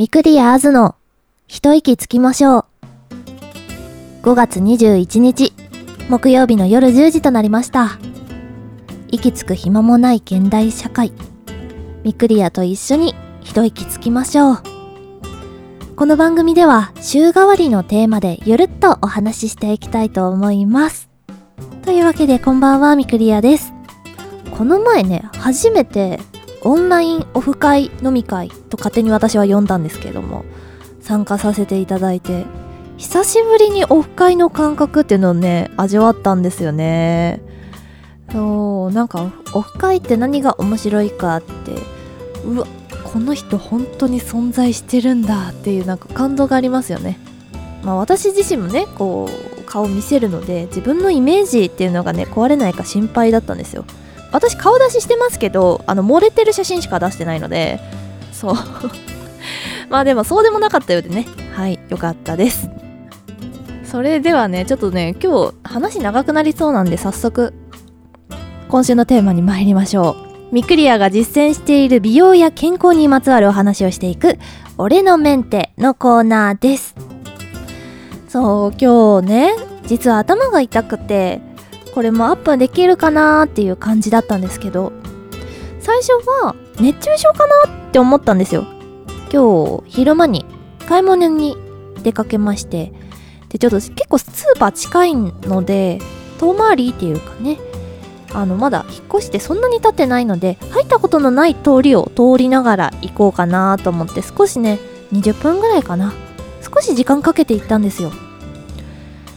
ミクリアーズの一息つきましょう。5月21日、木曜日の夜10時となりました。息つく暇もない現代社会。ミクリアと一緒に一息つきましょう。この番組では週替わりのテーマでゆるっとお話ししていきたいと思います。というわけでこんばんは、ミクリアです。この前ね、初めてオンラインオフ会飲み会と勝手に私は呼んだんですけれども参加させていただいて久しぶりにオフ会の感覚っていうのをね味わったんですよね。そうなんかオフ会って何が面白いかってうわこの人本当に存在してるんだっていうなんか感動がありますよね。まあ私自身もねこう顔見せるので自分のイメージっていうのがね壊れないか心配だったんですよ。私顔出ししてますけどあの漏れてる写真しか出してないのでそう。まあでもそうでもなかったようでね。はいよかったです。それではねちょっとね今日話長くなりそうなんで早速今週のテーマに参りましょう。ミクリアが実践している美容や健康にまつわるお話をしていく「俺のメンテ」のコーナーです。そう今日ね実は頭が痛くてこれもアップできるかなーっていう感じだったんですけど最初は熱中症かなって思ったんですよ。今日昼間に買い物に出かけましてでちょっと結構スーパー近いので遠回りっていうかねあのまだ引っ越してそんなに経ってないので入ったことのない通りを通りながら行こうかなと思って少しね20分ぐらいかな。少し時間かけて行ったんですよ。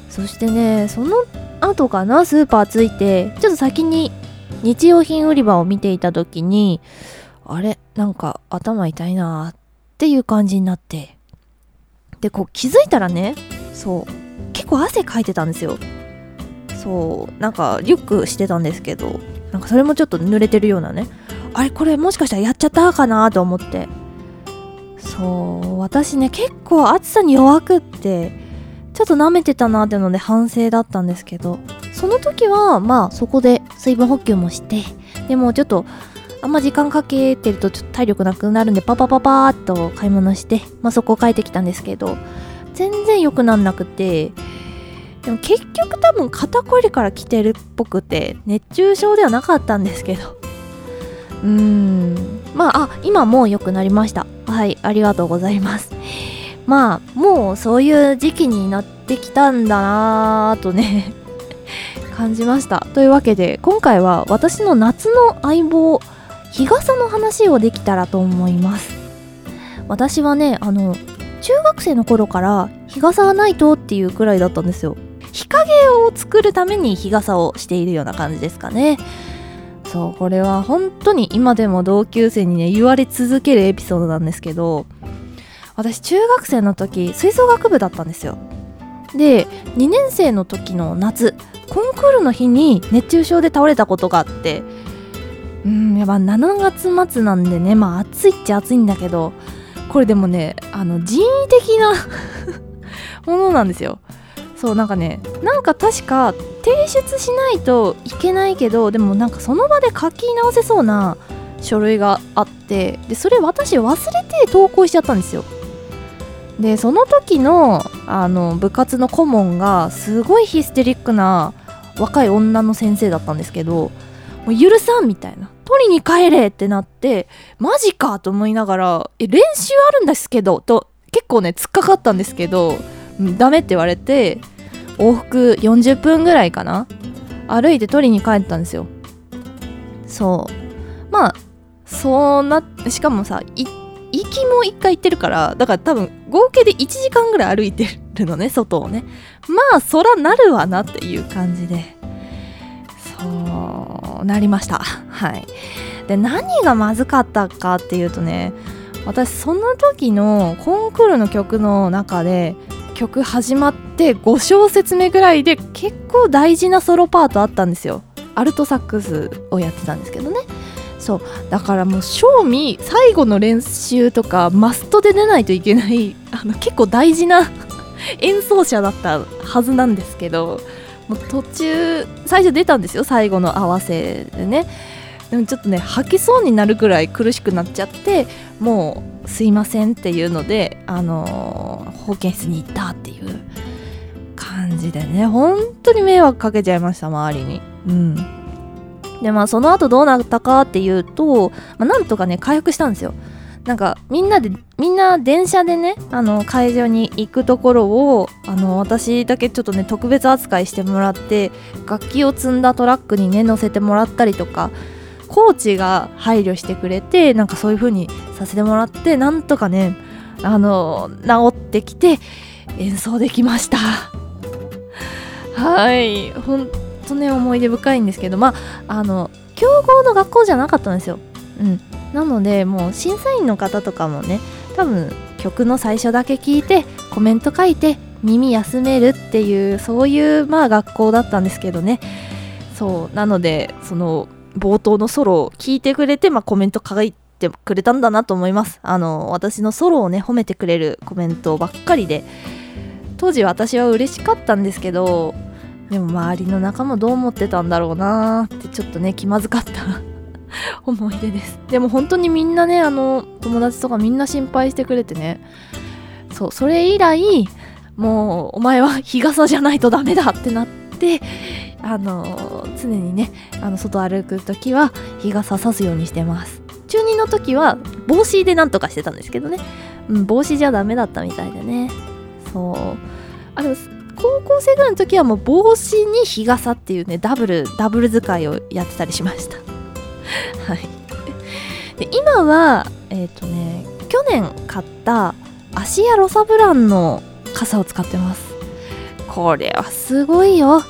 そしてねその後かな？スーパー着いてちょっと先に日用品売り場を見ていた時にあれ？なんか頭痛いなっていう感じになって。でこう気づいたらねそう結構汗かいてたんですよ。そうなんかリュックしてたんですけどなんかそれもちょっと濡れてるようなね。あれこれもしかしたらやっちゃったかなと思って。そう私ね結構暑さに弱くってちょっと舐めてたなってので反省だったんですけどその時はまあそこで水分補給もしてでもちょっとあんま時間かけてるとちょっと体力なくなるんでパパパパーっと買い物して、まあ、そこを帰ってきたんですけど全然良くなんなくてでも結局多分肩こりから来てるっぽくて熱中症ではなかったんですけど。うーん。まああ今もう良くなりました。はいありがとうございます。まあもうそういう時期になってきたんだなぁとね 感じました。というわけで今回は私の夏の相棒日傘の話をできたらと思います。私はねあの中学生の頃から日傘がないとっていうくらいだったんですよ。日陰を作るために日傘をしているような感じですかね。そうこれは本当に今でも同級生にね言われ続けるエピソードなんですけど私中学生の時吹奏楽部だったんですよ。で2年生の時の夏コンクールの日に熱中症で倒れたことがあってうんやっぱ7月末なんでねまあ暑いっちゃ暑いんだけどこれでもねあの人為的な ものなんですよ。そうなんかねなんか確か提出しないといけないけどでもなんかその場で書き直せそうな書類があってでそれ私忘れて投稿しちゃったんですよ。でその時のあの部活の顧問がすごいヒステリックな若い女の先生だったんですけどもう許さんみたいな。取りに帰れってなってマジかと思いながらえ練習あるんですけどと結構ね突っかかったんですけどダメって言われて往復40分ぐらいかな歩いて取りに帰ったんですよ。そう。まあそうなしかもさ行きも1回行ってるからだから多分合計で1時間ぐらい歩いてるのね外をね。まあそらなるわなっていう感じで。そうなりました。はい。で何がまずかったかっていうとね私その時のコンクールの曲の中で曲始まって5小節目ぐらいで結構大事なソロパートあったんですよ。アルトサックスをやってたんですけどね。そう。だからもう正味最後の練習とかマストで出ないといけない あの結構大事な 演奏者だったはずなんですけどもう途中最初出たんですよ最後の合わせでね。でもちょっとね吐きそうになるくらい苦しくなっちゃってもうすいませんっていうのであのー、保健室に行ったっていう感じでね。本当に迷惑かけちゃいました周りに。うん。でまあその後どうなったかっていうと、まあ、なんとかね回復したんですよ。なんかみんなでみんな電車でねあの会場に行くところをあの私だけちょっとね特別扱いしてもらって楽器を積んだトラックにね乗せてもらったりとかコーチが配慮してくれてなんかそういう風にさせてもらってなんとかねあの治ってきて演奏できました。はいほんとね思い出深いんですけどまああの強豪の学校じゃなかったんですよ。うん。なのでもう審査員の方とかもね多分曲の最初だけ聞いてコメント書いて耳休めるっていうそういうまあ学校だったんですけどね。そう。なのでその冒頭のソロを聞いてくれて、まあ、コメント書いてくれたんだなと思います。あの私のソロをね褒めてくれるコメントばっかりで。当時私は嬉しかったんですけどでも周りの仲間どう思ってたんだろうなーってちょっとね気まずかった。思い出です。でも本当にみんなねあの友達とかみんな心配してくれてね。そうそれ以来もうお前は日傘じゃないとダメだってなってあの常にねあの外歩く時は日傘さすようにしてます。中2の時は帽子でなんとかしてたんですけどね、うん、帽子じゃダメだったみたいでね。そう。あの高校生ぐらいの時はもう帽子に日傘っていうねダブルダブル使いをやってたりしました。はい。で今はえっ、ー、とね去年買ったアシアロサブランの傘を使ってます。これはすごいよ。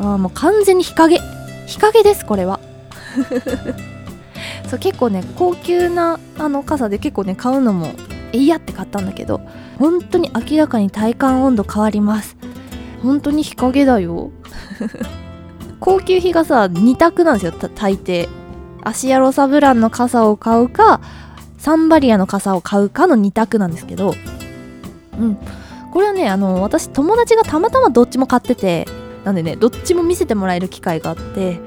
あもう完全に日陰。日陰ですこれは。そう結構ね高級なあの傘で結構ね買うのもえいやって買ったんだけど本当に明らかに体感温度変わります。本当に日陰だよ。高級日傘2択なんですよ大抵。アシアロサブランの傘を買うかサンバリアの傘を買うかの2択なんですけど。うん。これはねあの私友達がたまたまどっちも買っててなんでねどっちも見せてもらえる機会があって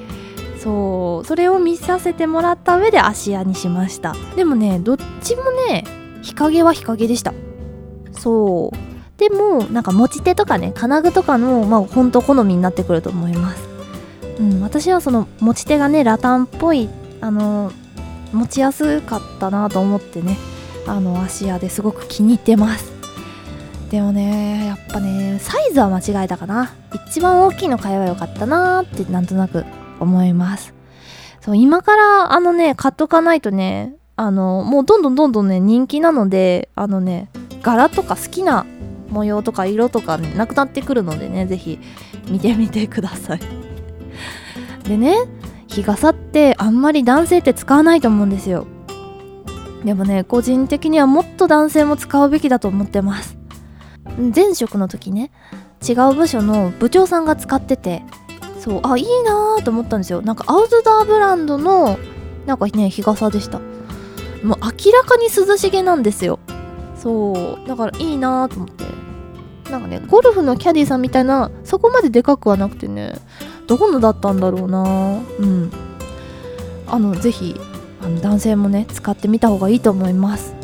そうそれを見させてもらった上で芦屋にしました。でもねどっちもね日陰は日陰でした。そう。でもなんか持ち手とかね金具とかのまあほんと好みになってくると思います。うん私はその持ち手がねラタンっぽいあの持ちやすかったなと思ってねあの芦屋ですごく気に入ってます。でもねやっぱねサイズは間違えたかな。一番大きいの買えばよかったなーってなんとなく思います。そう今からあのね買っとかないとねあのもうどんどんどんどんね人気なのであのね柄とか好きな模様とか色とか、なくなってくるのでね是非見てみてください。でね日傘ってあんまり男性って使わないと思うんですよ。でもね個人的にはもっと男性も使うべきだと思ってます。前職の時ね違う部署の部長さんが使っててそうあいいなーと思ったんですよ。なんかアウトドアブランドのなんかね日傘でした。もう明らかに涼しげなんですよ。そうだからいいなーと思って。なんかねゴルフのキャディーさんみたいなそこまででかくはなくてねどこのだったんだろうな。うん。あのぜひあの男性もね使ってみた方がいいと思います。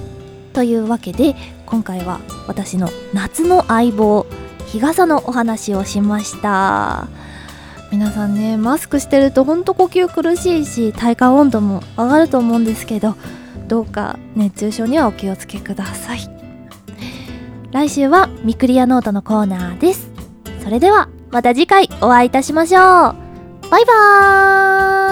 というわけで今回は私の夏の相棒日傘のお話をしました。皆さんねマスクしてるとほんと呼吸苦しいし体感温度も上がると思うんですけどどうか熱中症にはお気をつけください。来週はミクリアノートのコーナーです。それではまた次回お会いいたしましょう。バイバーイ。